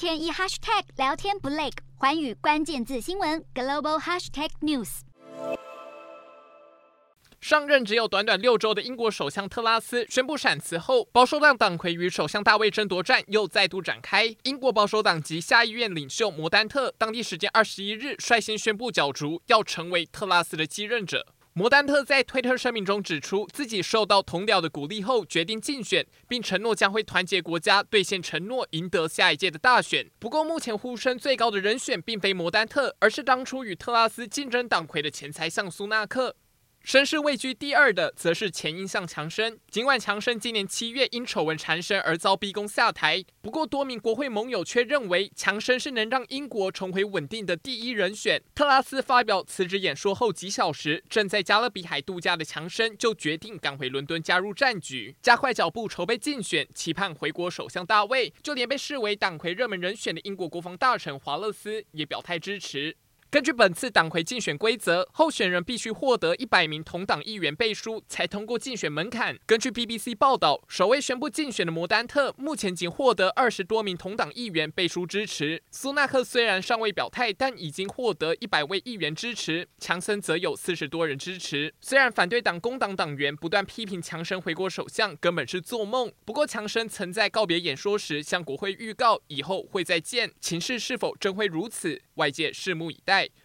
天一 hashtag 聊天不累，寰宇关键字新闻 global hashtag news。上任只有短短六周的英国首相特拉斯宣布闪辞后，保守党党魁与首相大卫争夺战又再度展开。英国保守党籍下议院领袖摩丹特当地时间二十一日率先宣布角逐，要成为特拉斯的继任者。摩丹特在推特声明中指出，自己受到同僚的鼓励后决定竞选，并承诺将会团结国家，兑现承诺，赢得下一届的大选。不过，目前呼声最高的人选并非摩丹特，而是当初与特拉斯竞争党魁的钱财相苏纳克。声势位居第二的，则是前英相强生。尽管强生今年七月因丑闻缠身而遭逼宫下台，不过多名国会盟友却认为强生是能让英国重回稳定的第一人选。特拉斯发表辞职演说后几小时，正在加勒比海度假的强生就决定赶回伦敦加入战局，加快脚步筹备竞选，期盼回国首相大卫。就连被视为党魁热门人选的英国国防大臣华勒斯也表态支持。根据本次党魁竞选规则，候选人必须获得一百名同党议员背书，才通过竞选门槛。根据 BBC 报道，首位宣布竞选的摩丹特目前仅获得二十多名同党议员背书支持。苏纳克虽然尚未表态，但已经获得一百位议员支持。强森则有四十多人支持。虽然反对党工党党员不断批评强生回国首相根本是做梦，不过强生曾在告别演说时向国会预告以后会再见。情势是否真会如此？外界拭目以待。